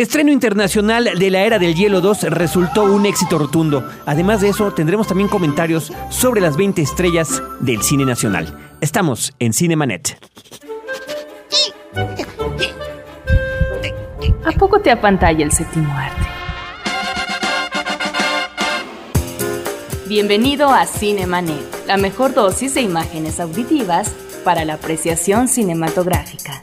El estreno internacional de la Era del Hielo 2 resultó un éxito rotundo. Además de eso, tendremos también comentarios sobre las 20 estrellas del cine nacional. Estamos en Cinemanet. ¿A poco te apantalla el séptimo arte? Bienvenido a Cinemanet, la mejor dosis de imágenes auditivas para la apreciación cinematográfica.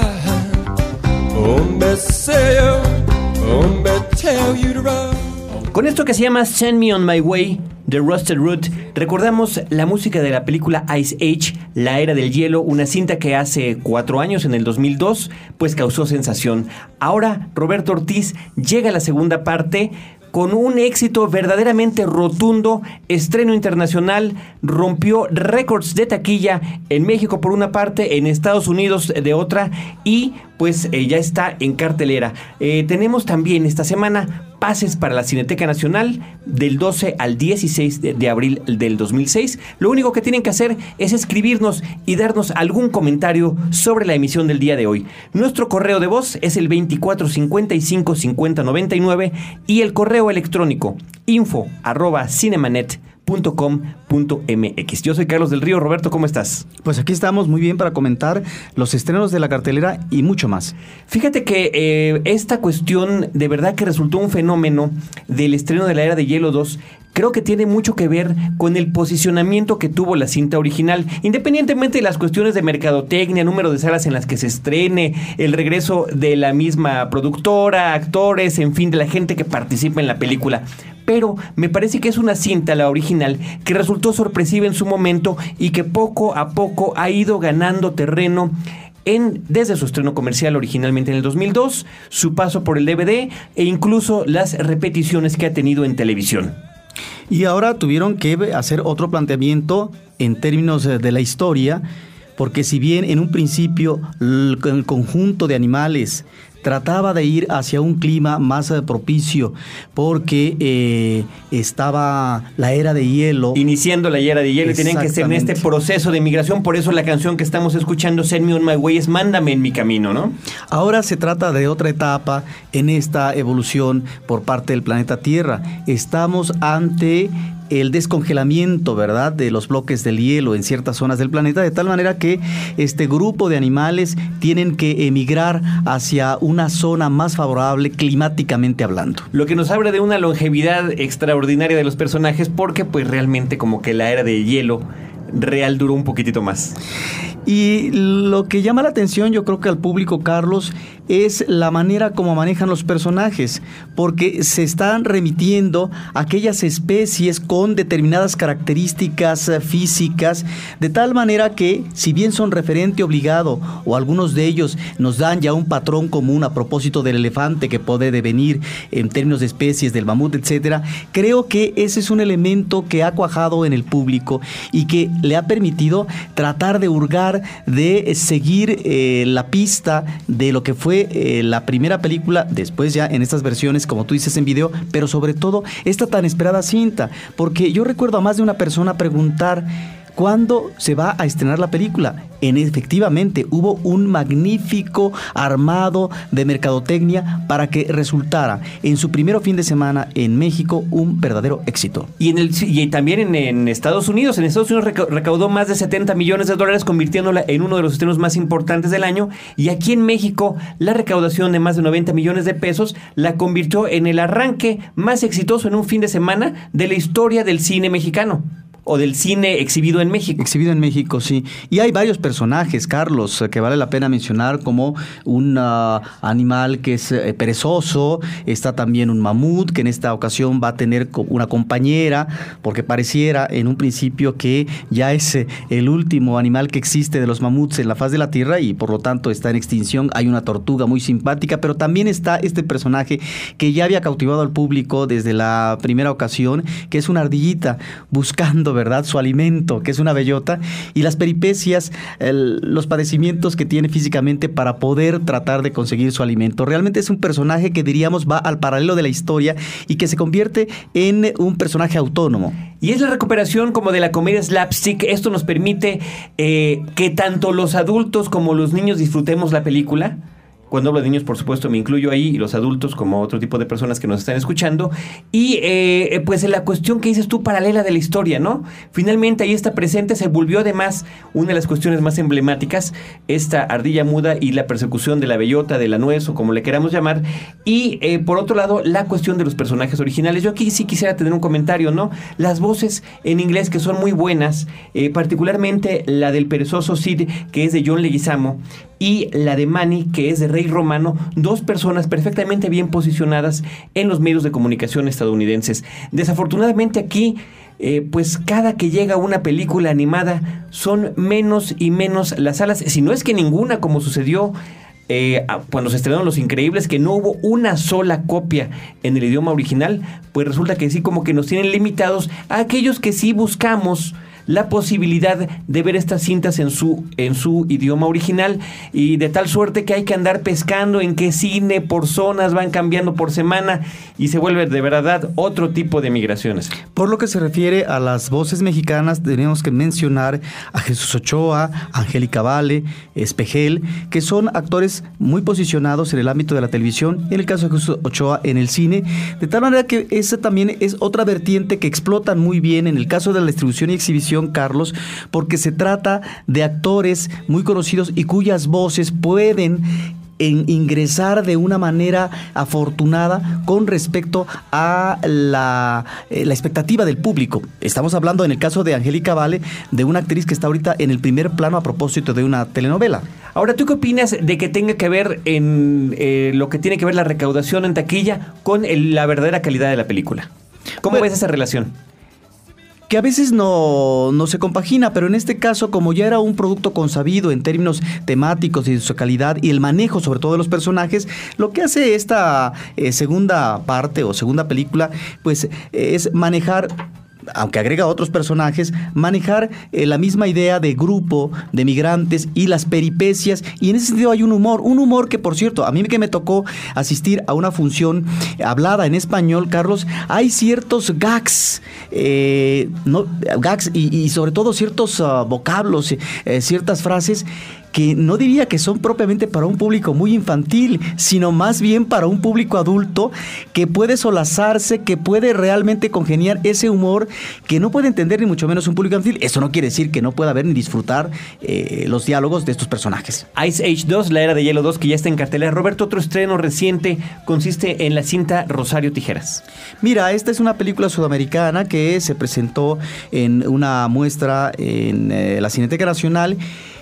Con esto que se llama Send Me On My Way de Rusted Root, recordamos la música de la película Ice Age, La Era del Hielo, una cinta que hace cuatro años, en el 2002, pues causó sensación. Ahora Roberto Ortiz llega a la segunda parte con un éxito verdaderamente rotundo, estreno internacional, rompió récords de taquilla en México por una parte, en Estados Unidos de otra y pues eh, ya está en cartelera. Eh, tenemos también esta semana pases para la Cineteca Nacional del 12 al 16 de, abril del 2006. Lo único que tienen que hacer es escribirnos y darnos algún comentario sobre la emisión del día de hoy. Nuestro correo de voz es el 2455 5099 y el correo electrónico info arroba Yo soy Carlos del Río. Roberto, ¿cómo estás? Pues aquí estamos muy bien para comentar los estrenos de la cartelera y mucho más. Fíjate que eh, esta cuestión de verdad que resultó un fenómeno del estreno de la Era de Hielo 2 creo que tiene mucho que ver con el posicionamiento que tuvo la cinta original, independientemente de las cuestiones de mercadotecnia, número de salas en las que se estrene, el regreso de la misma productora, actores, en fin, de la gente que participa en la película. Pero me parece que es una cinta, la original, que resultó sorpresiva en su momento y que poco a poco ha ido ganando terreno en, desde su estreno comercial originalmente en el 2002, su paso por el DVD e incluso las repeticiones que ha tenido en televisión. Y ahora tuvieron que hacer otro planteamiento en términos eh, de la historia, porque si bien en un principio el el conjunto de animales trataba de ir hacia un clima más eh, propicio, porque eh, estaba la era de hielo. Iniciando la era de hielo y tenían que ser en este proceso de migración, por eso la canción que estamos escuchando, Send Me On My Way, es Mándame en mi camino, ¿no? Ahora se trata de otra etapa en esta evolución por parte del planeta Tierra. Estamos ante el descongelamiento, ¿verdad?, de los bloques del hielo en ciertas zonas del planeta, de tal manera que este grupo de animales tienen que emigrar hacia una zona más favorable climáticamente hablando. Lo que nos habla de una longevidad extraordinaria de los personajes, porque pues realmente como que la era de hielo real duró un poquitito más. Y lo que llama la atención, yo creo que al público, Carlos, es la manera como manejan los personajes, porque se están remitiendo a aquellas especies con determinadas características eh, físicas, de tal manera que, si bien son referente obligado, o algunos de ellos nos dan ya un patrón común a propósito del elefante que puede devenir en términos de especies, del mamut, etcétera, creo que ese es un elemento que ha cuajado en el público y que le ha permitido tratar de hurgar de seguir eh, la pista de lo que fue eh, la primera película, después ya en estas versiones, como tú dices en video, pero sobre todo esta tan esperada cinta, porque yo recuerdo a más de una persona preguntar ¿Cuándo se va a estrenar la película? En efectivamente, hubo un magnífico armado de mercadotecnia para que resultara en su primer fin de semana en México un verdadero éxito. Y, en el, también en, en Estados Unidos. En Estados Unidos reca- recaudó más de 70 millones de dólares, convirtiéndola en uno de los estrenos más importantes del año. Y aquí en México, la recaudación de más de 90 millones de pesos la convirtió en el arranque más exitoso en un fin de semana de la historia del cine mexicano. O del cine exhibido en México. Exhibido en México, sí. Y hay varios personajes, Carlos, eh, que vale la pena mencionar, como un ah, animal que es eh, perezoso, está también un mamut, que en esta ocasión va a tener una compañera, porque pareciera en un principio que ya es eh, el último animal que existe de los mamuts en la faz de la Tierra y por lo tanto está en extinción. Hay una tortuga muy simpática, pero también está este personaje que ya había cautivado al público desde la primera ocasión, que es una ardillita buscando, ¿verdad?, su alimento, que es una bellota, y las peripecias, los padecimientos que tiene físicamente para poder tratar de conseguir su alimento. Realmente es un personaje que diríamos va al paralelo de la historia y que se convierte en un personaje autónomo. Y es la recuperación como de la comedia slapstick. Esto nos permite eh, que tanto los adultos como los niños disfrutemos la película. Cuando hablo de niños, por supuesto, me incluyo ahí, y los adultos como otro tipo de personas que nos están escuchando. Y eh, pues la cuestión que dices tú, paralela de la historia, ¿no? Finalmente ahí está presente, se volvió además una de las cuestiones más emblemáticas, esta ardilla muda y la persecución de la bellota, de la nuez o como le queramos llamar. Y eh, por otro lado, la cuestión de los personajes originales. Yo aquí sí quisiera tener un comentario, ¿no? Las voces en inglés que son muy buenas, eh, particularmente la del perezoso Sid, que es de John Leguizamo, y la de Manny, que es de Rey Romano, dos personas perfectamente bien posicionadas en los medios de comunicación estadounidenses. Desafortunadamente aquí, eh, pues cada que llega una película animada son menos y menos las salas, si no es que ninguna, como sucedió eh, cuando se estrenaron Los Increíbles, que no hubo una sola copia en el idioma original, pues resulta que sí como que nos tienen limitados a aquellos que sí buscamos la posibilidad de ver estas cintas en su, en su idioma original y de tal suerte que hay que andar pescando en qué cine por zonas van cambiando por semana y se vuelve de verdad otro tipo de migraciones. Por lo que se refiere a las voces mexicanas, tenemos que mencionar a Jesús Ochoa, Angélica Vale, Espejel, que son actores muy posicionados en el ámbito de la televisión, en el caso de Jesús Ochoa en el cine, de tal manera que esa también es otra vertiente que explotan muy bien en el caso de la distribución y exhibición, Carlos, porque se trata de actores muy conocidos y cuyas voces pueden en ingresar de una manera afortunada con respecto a la, eh, la expectativa del público. Estamos hablando en el caso de Angélica Vale, de una actriz que está ahorita en el primer plano a propósito de una telenovela. Ahora, ¿tú qué opinas de que tenga que ver en eh, lo que tiene que ver la recaudación en taquilla con el- la verdadera calidad de la película? ¿Cómo Bueno, ves esa relación? Que a veces no, no se compagina, pero en este caso, como ya era un producto consabido en términos temáticos y de su calidad y el manejo sobre todo de los personajes, lo que hace esta eh, segunda parte o segunda película, pues eh, es manejar aunque agrega otros personajes, manejar eh, la misma idea de grupo, de migrantes y las peripecias. Y en ese sentido hay un humor, un humor que por cierto, a mí que me tocó asistir a una función hablada en español, Carlos, hay ciertos gags, eh, no, gags y, sobre todo ciertos ah, vocablos, eh, ciertas frases que no diría que son propiamente para un público muy infantil, sino más bien para un público adulto que puede solazarse, que puede realmente congeniar ese humor que no puede entender ni mucho menos un público infantil. Eso no quiere decir que no pueda ver ni disfrutar eh, los diálogos de estos personajes. Ice Age 2, la era de hielo 2, que ya está en cartelera. Roberto, otro estreno reciente consiste en la cinta Rosario Tijeras. Mira, esta es una película sudamericana que se presentó en una muestra en eh, la Cineteca Nacional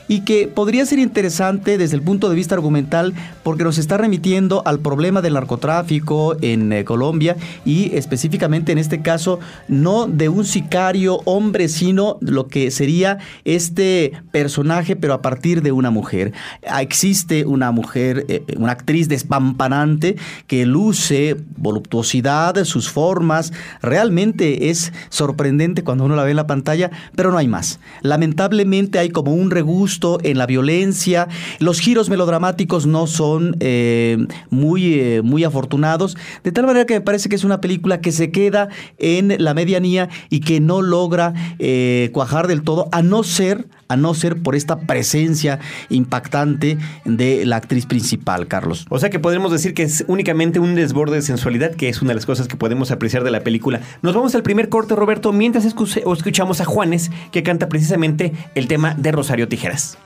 y que podría ser interesante desde el punto de vista argumental porque nos está remitiendo al problema del narcotráfico en eh, Colombia y específicamente en este caso no de un sicario hombre, sino lo que sería este personaje pero a partir de una mujer. Ah, Existe una mujer, eh, una actriz despampanante que luce voluptuosidad, sus formas, realmente es sorprendente cuando uno la ve en la pantalla, pero no hay más. Lamentablemente hay como un regusto en la violencia, los giros melodramáticos no son eh, muy, eh, muy afortunados, de tal manera que me parece que es una película que se queda en la medianía y que no logra eh, cuajar del todo, a no ser, a no ser por esta presencia impactante de la actriz principal, Carlos. O sea que podemos decir que es únicamente un desborde de sensualidad, que es una de las cosas que podemos apreciar de la película. Nos vamos al primer corte, Roberto, mientras escu- escuchamos a Juanes, que canta precisamente el tema de Rosario Tijeras.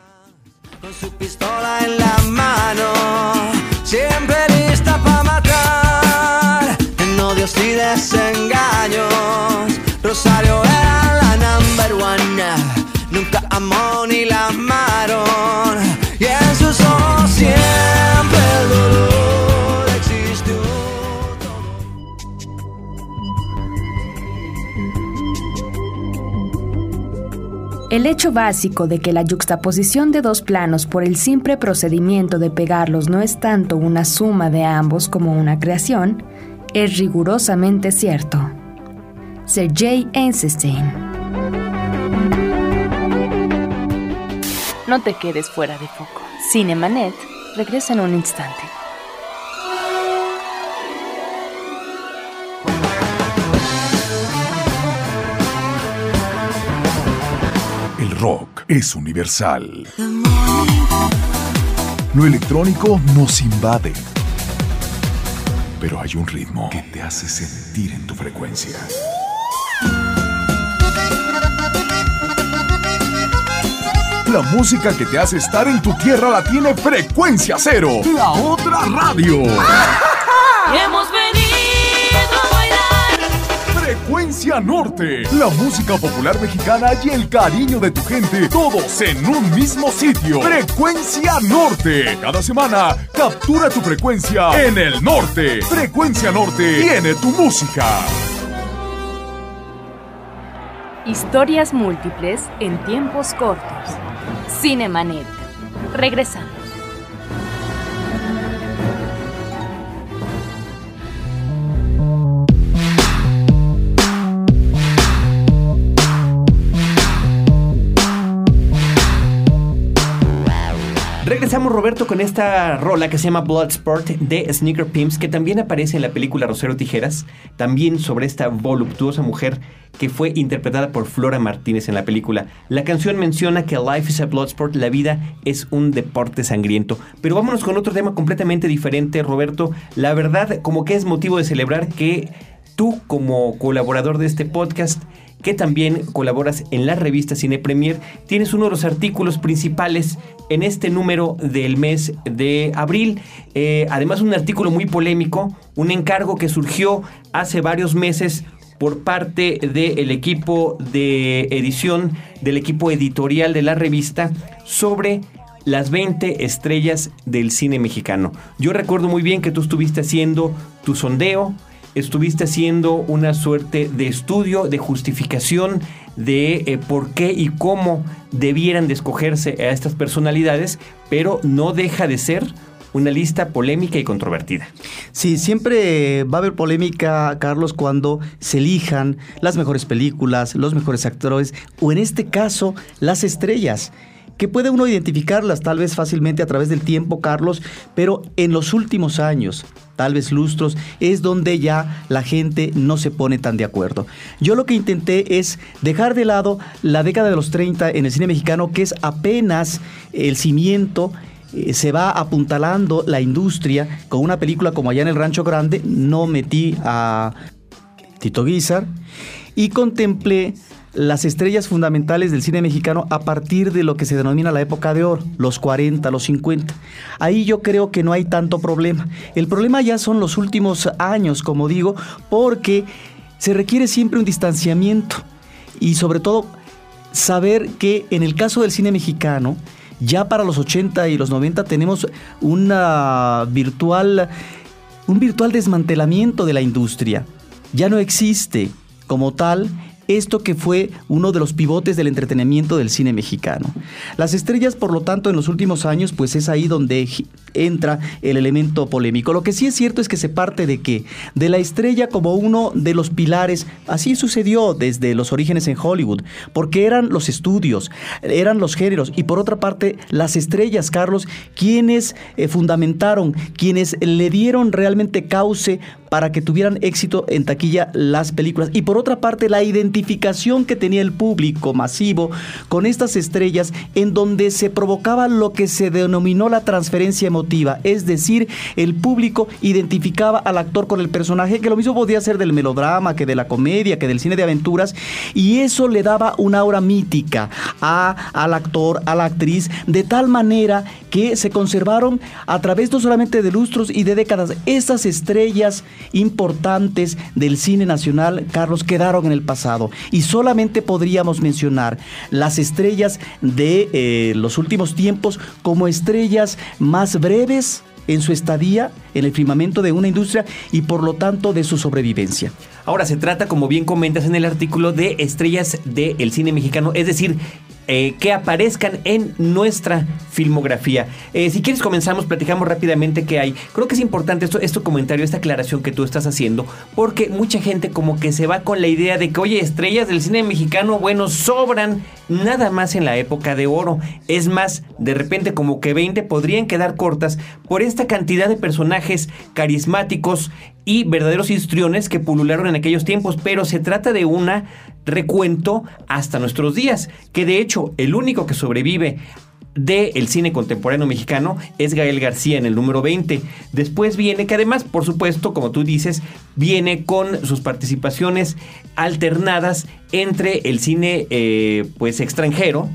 con su pistola en la El hecho básico de que la yuxtaposición de dos planos por el simple procedimiento de pegarlos no es tanto una suma de ambos como una creación, es rigurosamente cierto. Sergei Einstein No te quedes fuera de foco. Cinemanet regresa en un instante. Es universal. Lo electrónico nos invade. Pero hay un ritmo que te hace sentir en tu frecuencia. La música que te hace estar en tu tierra la tiene Frecuencia Cero, la otra radio. Hemos. Frecuencia Norte, la música popular mexicana y el cariño de tu gente, todos en un mismo sitio. Frecuencia Norte. Cada semana, captura tu frecuencia en el norte. Frecuencia Norte tiene tu música. Historias múltiples en tiempos cortos. Cinemanet. Regresamos. Regresamos, Roberto, con esta rola que se llama Bloodsport de Sneaker Pimps, que también aparece en la película Rosero Tijeras, también sobre esta voluptuosa mujer que fue interpretada por Flora Martínez en la película. La canción menciona que Life is a Bloodsport, la vida es un deporte sangriento. Pero vámonos con otro tema completamente diferente, Roberto. La verdad, como que es motivo de celebrar que tú, como colaborador de este podcast, que también colaboras en la revista Cine Premier, tienes uno de los artículos principales en este número del mes de abril. Eh, además, un artículo muy polémico, un encargo que surgió hace varios meses por parte del equipo de edición, del equipo editorial de la revista, sobre las 20 estrellas del cine mexicano. Yo recuerdo muy bien que tú estuviste haciendo tu sondeo, estuviste haciendo una suerte de estudio, de justificación de eh, por qué y cómo debieran de escogerse a estas personalidades, pero no deja de ser una lista polémica y controvertida. Sí, siempre va a haber polémica, Carlos, cuando se elijan las mejores películas, los mejores actores, o en este caso, las estrellas que puede uno identificarlas tal vez fácilmente a través del tiempo, Carlos, pero en los últimos años, tal vez lustros, es donde ya la gente no se pone tan de acuerdo. Yo lo que intenté es dejar de lado la década de los 30 en el cine mexicano, que es apenas el cimiento eh, se va apuntalando la industria con una película como allá en el Rancho Grande, no metí a Tito Guizar y contemplé las estrellas fundamentales del cine mexicano a partir de lo que se denomina la época de oro, los 40, los 50. Ahí yo creo que no hay tanto problema. El problema ya son los últimos años, como digo, porque se requiere siempre un distanciamiento y sobre todo saber que en el caso del cine mexicano, ya para los 80 y los 90 tenemos una virtual, un virtual desmantelamiento de la industria. Ya no existe como tal esto que fue uno de los pivotes del entretenimiento del cine mexicano. Las estrellas, por lo tanto, en los últimos años, pues es ahí donde entra el elemento polémico. Lo que sí es cierto es que se parte de qué? De la estrella como uno de los pilares. Así sucedió desde los orígenes en Hollywood, porque eran los estudios, eran los géneros y por otra parte las estrellas, Carlos, quienes eh, fundamentaron, quienes le dieron realmente cauce para que tuvieran éxito en taquilla las películas. Y por otra parte, la identificación que tenía el público masivo con estas estrellas en donde se provocaba lo que se denominó la transferencia Es decir, el público identificaba al actor con el personaje, que lo mismo podía ser del melodrama, que de la comedia, que del cine de aventuras, y eso le daba una aura mítica a, al actor, a la actriz, de tal manera que se conservaron a través no solamente de lustros y de décadas, esas estrellas importantes del cine nacional, Carlos, quedaron en el pasado. Y solamente podríamos mencionar las estrellas de eh, los últimos tiempos como estrellas más breves en su estadía en el firmamento de una industria y por lo tanto de su sobrevivencia. Ahora se trata, como bien comentas en el artículo, de estrellas del cine mexicano, es decir, eh, que aparezcan en nuestra filmografía. Eh, si quieres comenzamos, platicamos rápidamente qué hay. Creo que es importante esto, este comentario, esta aclaración que tú estás haciendo, porque mucha gente como que se va con la idea de que, oye, estrellas del cine mexicano, bueno, sobran nada más en la época de oro. Es más, de repente como que 20 podrían quedar cortas por esta cantidad de personajes carismáticos y verdaderos histriones que pulularon en aquellos tiempos, pero se trata de una recuento hasta nuestros días, que de hecho el único que sobrevive del cine contemporáneo mexicano es Gael García en el número 20. Después viene, que además, por supuesto, como tú dices, viene con sus participaciones alternadas entre el cine eh, pues extranjero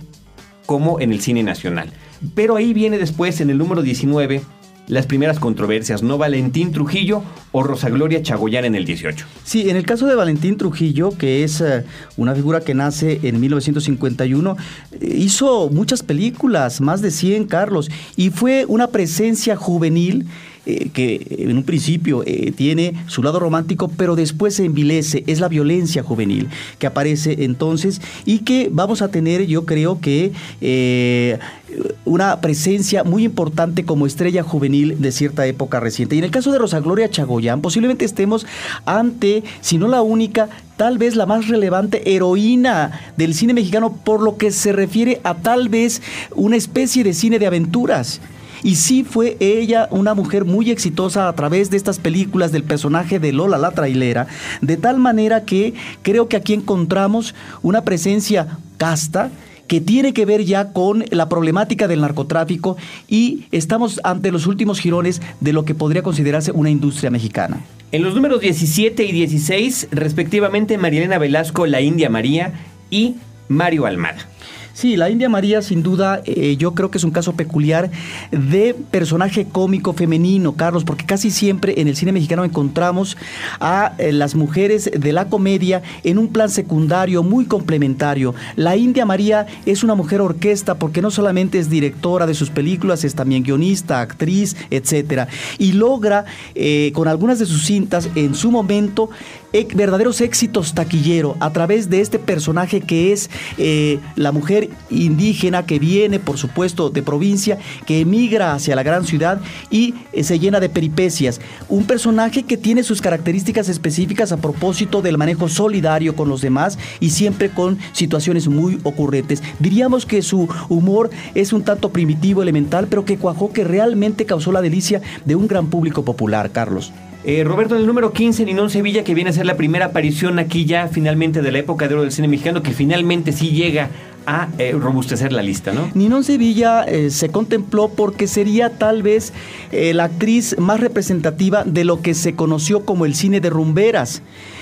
como en el cine nacional. Pero ahí viene después, en el número 19, las primeras controversias, ¿no? Valentín Trujillo o Rosa Gloria Chagoyán en el 18. Sí, en el caso de Valentín Trujillo, que es eh, una figura que nace en 1951, eh, hizo muchas películas, más de 100, Carlos, y fue una presencia juvenil eh, que en un principio eh, tiene su lado romántico, pero después se envilece, es la violencia juvenil que aparece entonces y que vamos a tener, yo creo que, eh, una presencia muy importante como estrella juvenil de cierta época reciente. Y en el caso de Rosa Gloria Chagoyán, posiblemente estemos ante, si no la única, tal vez la más relevante heroína del cine mexicano por lo que se refiere a tal vez una especie de cine de aventuras. Y sí fue ella una mujer muy exitosa a través de estas películas del personaje de Lola la trailera, de tal manera que creo que aquí encontramos una presencia casta que tiene que ver ya con la problemática del narcotráfico y estamos ante los últimos girones de lo que podría considerarse una industria mexicana. En los números 17 y 16, respectivamente, Marielena Velasco, la India María y Mario Almada. Sí, la India María sin duda eh, yo creo que es un caso peculiar de personaje cómico femenino, Carlos, porque casi siempre en el cine mexicano encontramos a eh, las mujeres de la comedia en un plan secundario muy complementario. La India María es una mujer orquesta porque no solamente es directora de sus películas, es también guionista, actriz, etcétera, y logra eh, con algunas de sus cintas en su momento verdaderos éxitos taquillero a través de este personaje que es eh, la mujer indígena que viene, por supuesto, de provincia, que emigra hacia la gran ciudad y eh, se llena de peripecias. Un personaje que tiene sus características específicas a propósito del manejo solidario con los demás y siempre con situaciones muy ocurrentes. Diríamos que su humor es un tanto primitivo, elemental, pero que cuajó, que realmente causó la delicia de un gran público popular, Carlos. Eh, Roberto, en el número 15, Ninón Sevilla, que viene a ser la primera aparición aquí ya finalmente de la época de oro del cine mexicano, que finalmente sí llega a eh, robustecer la lista, ¿no? Ninón Sevilla eh, se contempló porque sería tal vez eh, la actriz más representativa de lo que se conoció como el cine de rumberas,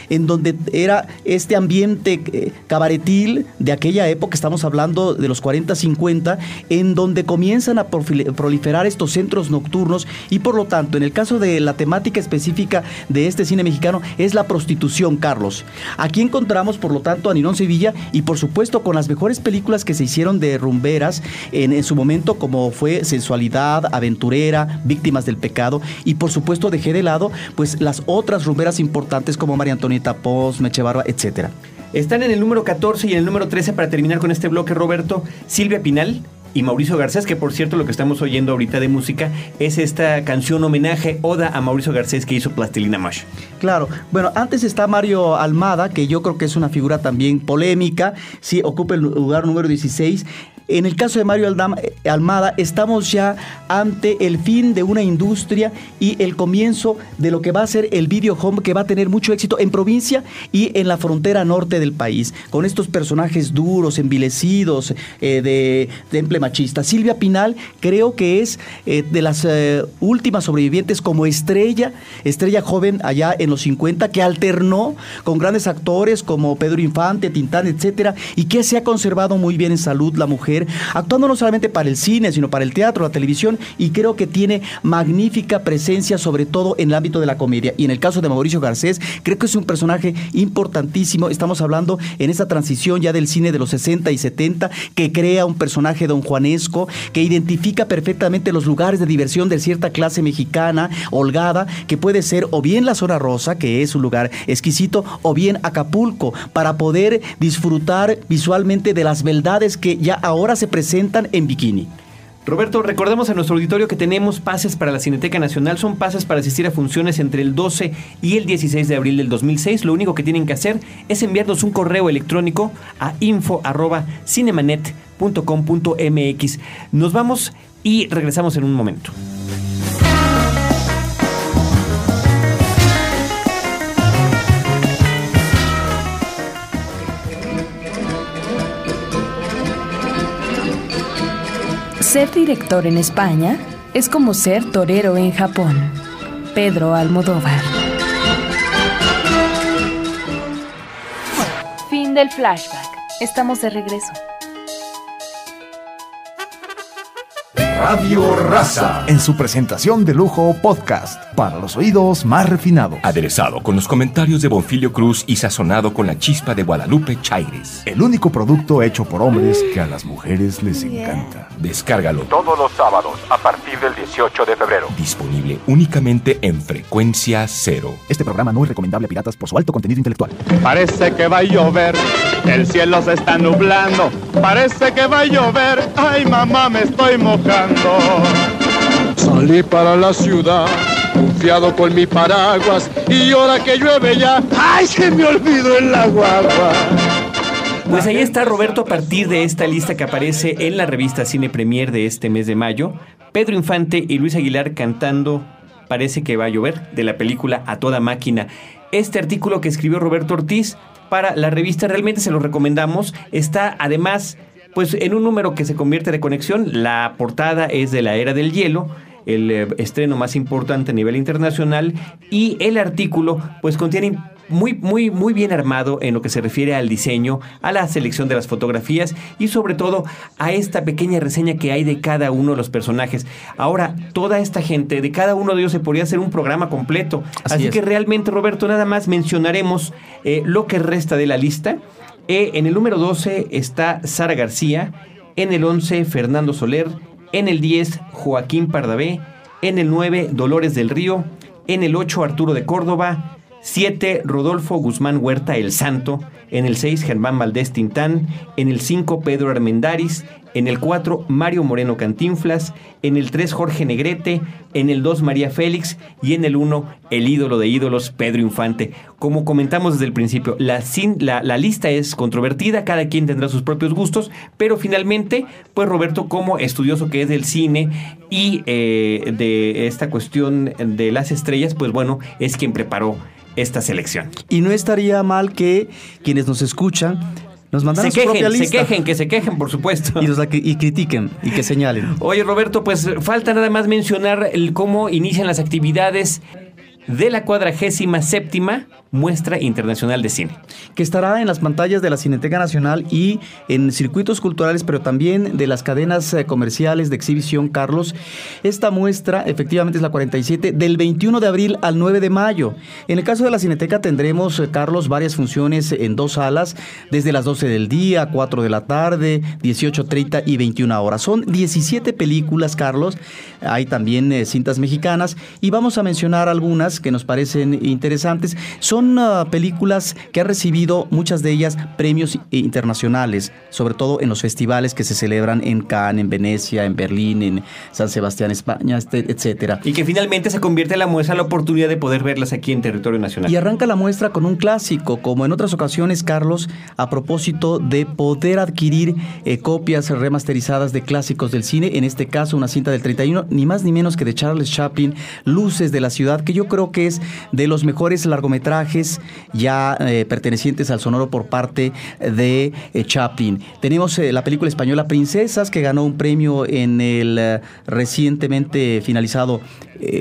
en donde era este ambiente cabaretil de aquella época, estamos hablando de los 40, 50, en donde comienzan a proliferar estos centros nocturnos y por lo tanto, en el caso de la temática específica de este cine mexicano, es la prostitución, Carlos. Aquí encontramos, por lo tanto, a Ninón Sevilla y por supuesto con las mejores películas que se hicieron de rumberas en, su momento, como fue Sensualidad, Aventurera, Víctimas del Pecado, y por supuesto dejé de lado pues las otras rumberas importantes como María Antonieta Pos, Meche Barba, etcétera. Están en el número 14 y en el número 13 para terminar con este bloque, Roberto, Silvia Pinal y Mauricio Garcés, que por cierto lo que estamos oyendo ahorita de música es esta canción homenaje, oda a Mauricio Garcés que hizo Plastilina Mash. Claro, bueno, antes está Mario Almada, que yo creo que es una figura también polémica, sí, ocupa el lugar número 16. En el caso de Mario eh, Almada, estamos ya ante el fin de una industria y el comienzo de lo que va a ser el video home, que va a tener mucho éxito en provincia y en la frontera norte del país, con estos personajes duros, envilecidos, eh, de temple machista. Silvia Pinal creo que es eh, de las últimas sobrevivientes como estrella, estrella joven allá en los 50, que alternó con grandes actores como Pedro Infante, Tintán, etcétera, y que se ha conservado muy bien en salud la mujer actuando no solamente para el cine, sino para el teatro, la televisión, y creo que tiene magnífica presencia, sobre todo en el ámbito de la comedia. Y en el caso de Mauricio Garcés, creo que es un personaje importantísimo. Estamos hablando en esta transición ya del cine de los 60 y 70, que crea un personaje don Juanesco, que identifica perfectamente los lugares de diversión de cierta clase mexicana, holgada, que puede ser o bien la zona rosa, que es un lugar exquisito, o bien Acapulco, para poder disfrutar visualmente de las beldades que ya ahora se presentan en bikini. Roberto, recordemos a nuestro auditorio que tenemos pases para la Cineteca Nacional. Son pases para asistir a funciones entre el 12 y el 16 de abril del 2006. Lo único que tienen que hacer es enviarnos un correo electrónico a info.cinemanet.com.mx. Nos vamos y regresamos en un momento. Ser director en España es como ser torero en Japón. Pedro Almodóvar. Fin del flashback. Estamos de regreso. Radio Raza, en su presentación de lujo podcast, para los oídos más refinados. Aderezado con los comentarios de Bonfilio Cruz y sazonado con la chispa de Guadalupe Chaires. El único producto hecho por hombres que a las mujeres les encanta. Descárgalo. Todos los sábados a partir del 18 de febrero. Disponible únicamente en frecuencia cero. Este programa no es recomendable a piratas por su alto contenido intelectual. Parece que va a llover, el cielo se está nublando. Parece que va a llover, ay mamá me estoy mojando. Salí para la ciudad, confiado con mi paraguas, y ahora que llueve ya, ay se me olvidó el agua. Pues ahí está Roberto a partir de esta lista que aparece en la revista Cine Premier de este mes de mayo. Pedro Infante y Luis Aguilar cantando Parece que va a llover de la película A toda máquina. Este artículo que escribió Roberto Ortiz para la revista realmente se lo recomendamos. Está además pues en un número que se convierte de conexión. La portada es de la era del hielo el eh, estreno más importante a nivel internacional y el artículo pues contiene muy, muy, muy bien armado en lo que se refiere al diseño, a la selección de las fotografías y sobre todo a esta pequeña reseña que hay de cada uno de los personajes. Ahora, toda esta gente, de cada uno de ellos se podría hacer un programa completo. Así que realmente, Roberto, nada más mencionaremos eh, lo que resta de la lista. Eh, en el número 12 está Sara García, en el 11 Fernando Soler, en el 10 Joaquín Pardavé, en el 9 Dolores del Río, en el 8 Arturo de Córdoba, 7 Rodolfo Guzmán Huerta el Santo, en el 6 Germán Valdés Tintán, en el 5 Pedro Armendáriz, en el 4 Mario Moreno Cantinflas, en el 3 Jorge Negrete, en el 2 María Félix y en el 1 el ídolo de ídolos Pedro Infante. Como comentamos desde el principio, la, cin- la, la lista es controvertida, cada quien tendrá sus propios gustos, pero finalmente, pues Roberto como estudioso que es del cine y eh, de esta cuestión de las estrellas, pues bueno, es quien preparó esta selección. Y no estaría mal que quienes nos escuchan nos mandaran Se su propia quejen, se quejen, que se quejen, por supuesto. Y, cri- y critiquen y que señalen. Oye, Roberto, pues falta nada más mencionar el cómo inician las actividades de la cuadragésima séptima Muestra Internacional de Cine. que estará en las pantallas de la Cineteca Nacional y en circuitos culturales, pero también de las cadenas eh, comerciales de exhibición, Carlos. Esta muestra efectivamente es la 47 del 21 de abril al 9 de mayo. En el caso de la Cineteca tendremos, eh, Carlos, varias funciones en dos salas, desde las 12 del día, 4 de la tarde, 18.30 y 21 horas. Son 17 películas, Carlos. Hay también eh, cintas mexicanas y vamos a mencionar algunas que nos parecen interesantes. Son ah, películas que han recibido muchas de ellas premios internacionales, sobre todo en los festivales que se celebran en Cannes, en Venecia, en Berlín, en San Sebastián, España, este- etcétera. Y que finalmente se convierte la muestra en la oportunidad de poder verlas aquí en territorio nacional. Y arranca la muestra con un clásico, como en otras ocasiones, Carlos, a propósito de poder adquirir eh, copias remasterizadas de clásicos del cine, en este caso una cinta del 31, ni más ni menos que de Charles Chaplin, Luces de la Ciudad, que yo creo que es de los mejores largometrajes ya eh, pertenecientes al sonoro por parte de eh, Chaplin. Tenemos eh, la película española Princesas, que ganó un premio en el recientemente finalizado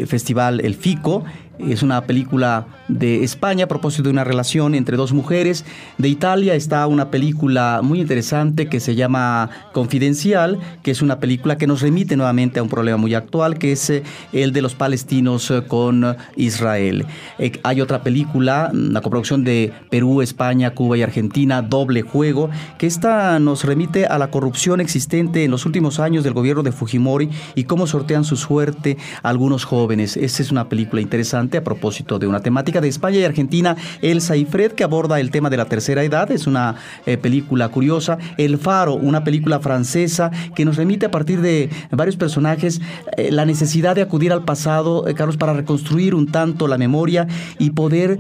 festival El Fico. Es una película de España a propósito de una relación entre dos mujeres. De Italia está una película muy interesante que se llama Confidencial, que es una película que nos remite nuevamente a un problema muy actual, que es eh, el de los palestinos eh, con Israel. Eh, hay otra película, la coproducción de Perú, España, Cuba y Argentina, Doble Juego, que esta nos remite a la corrupción existente en los últimos años del gobierno de Fujimori y cómo sortean su suerte algunos jóvenes. Esta es una película interesante a propósito de una temática de España y Argentina, Elsa y Fred, que aborda el tema de la tercera edad. Es una eh, película curiosa. El Faro, una película francesa que nos remite a partir de varios personajes eh, la necesidad de acudir al pasado, eh, Carlos, para reconstruir un tanto la memoria y poder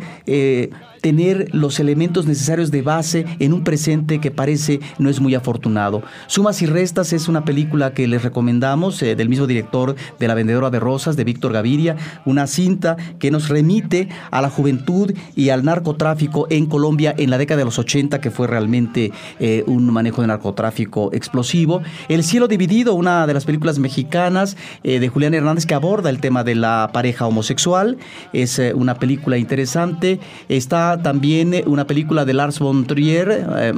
tener los elementos necesarios de base en un presente que parece no es muy afortunado. Sumas y Restas es una película que les recomendamos eh, del mismo director de La Vendedora de Rosas, de Víctor Gaviria, una cinta que nos remite a la juventud y al narcotráfico en Colombia en la década de los 80, que fue realmente eh, un manejo de narcotráfico explosivo. El cielo dividido, una de las películas mexicanas eh, de Julián Hernández que aborda el tema de la pareja homosexual, es una película interesante. Está también eh, una película de Lars von Trier, eh,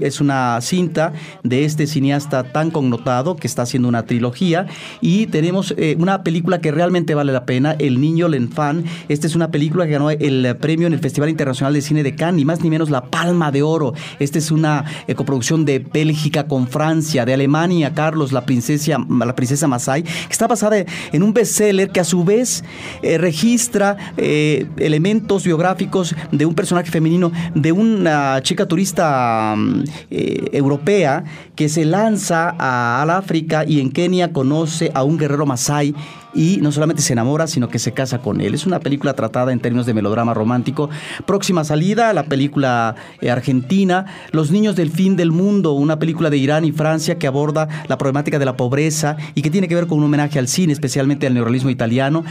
es una cinta de este cineasta tan connotado que está haciendo una trilogía. Y tenemos eh, una película que realmente vale la pena, El Niño L'Enfant. Esta es una película que ganó el premio en el Festival Internacional de Cine de Cannes, ni más ni menos la Palma de Oro. Esta es una coproducción de Bélgica con Francia, de Alemania, Carlos, la princesa, la princesa Masai, que está basada en un bestseller que a su vez registra elementos biográficos de un personaje femenino, de una chica turista mm, eh, europea que se lanza al África y en Kenia conoce a un guerrero masai y no solamente se enamora, sino que se casa con él. Es una película tratada en términos de melodrama romántico. Próxima salida, la película eh, argentina, Los niños del fin del mundo, una película de Irán y Francia que aborda la problemática de la pobreza y que tiene que ver con un homenaje al cine, especialmente al neurrealismo italiano.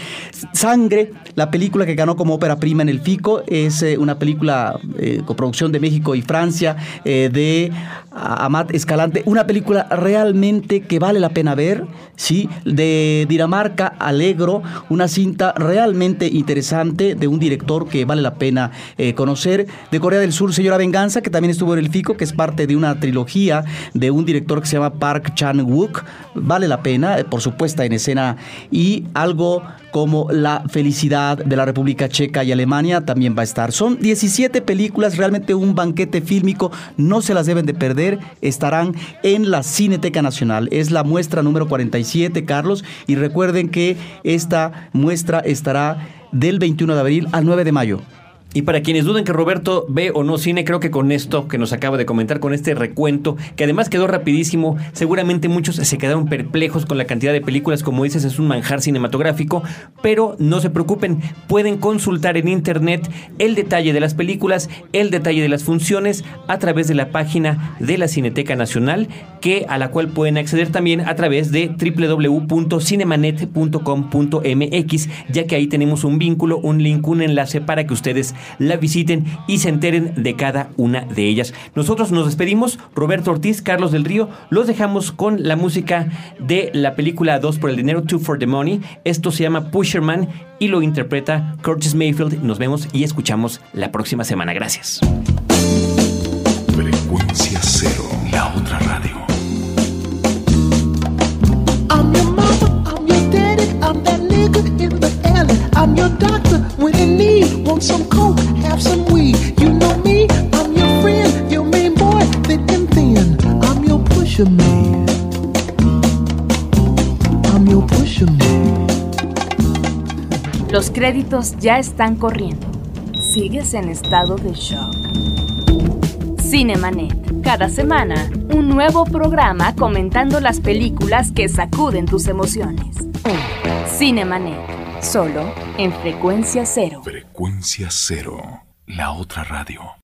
Sangre, la película que ganó como ópera prima en el FICO, es eh, una película eh, coproducción de México y Francia de Amat Escalante, una película realmente que vale la pena ver, ¿sí? De Dinamarca Alegro, una cinta realmente interesante de un director que vale la pena eh, conocer. De Corea del Sur, Señora Venganza, que también estuvo en el FICO, que es parte de una trilogía de un director que se llama Park Chan-wook. Vale la pena, eh, por supuesto, en escena. Y algo como La felicidad de la República Checa y Alemania también va a estar. Son 17 películas, realmente un banquete fílmico, no se las deben de perder, estarán en la Cineteca Nacional. Es la muestra número 47, Carlos, y recuerden que esta muestra estará del 21 de abril al 9 de mayo. Y para quienes duden que Roberto ve o no cine, creo que con esto que nos acaba de comentar, con este recuento, que además quedó rapidísimo, seguramente muchos se quedaron perplejos con la cantidad de películas, como dices, es un manjar cinematográfico, pero no se preocupen, pueden consultar en internet el detalle de las películas, el detalle de las funciones a través de la página de la Cineteca Nacional, que a la cual pueden acceder también a través de www.cinemanet.com.mx, ya que ahí tenemos un vínculo, un link, un enlace para que ustedes la visiten y se enteren de cada una de ellas. Nosotros nos despedimos, Roberto Ortiz, Carlos del Río, los dejamos con la música de la película 2 por el dinero, 2 for the money. Esto se llama Pusherman y lo interpreta Curtis Mayfield. Nos vemos y escuchamos la próxima semana. Gracias. Frecuencia cero, la otra radio. I'm your mama, I'm your daddy, I'm that nigga in the alley. I'm your doctor when in need. Want some coke, have some weed. You know me, I'm your friend, your main boy, thick and thin. I'm your pusher man. I'm your pusher man. Los créditos ya están corriendo. Sigues en estado de shock. Cinemanet. Cada semana, un nuevo programa comentando las películas que sacuden tus emociones. Cinemanet. Solo en frecuencia cero. Frecuencia cero, la otra radio.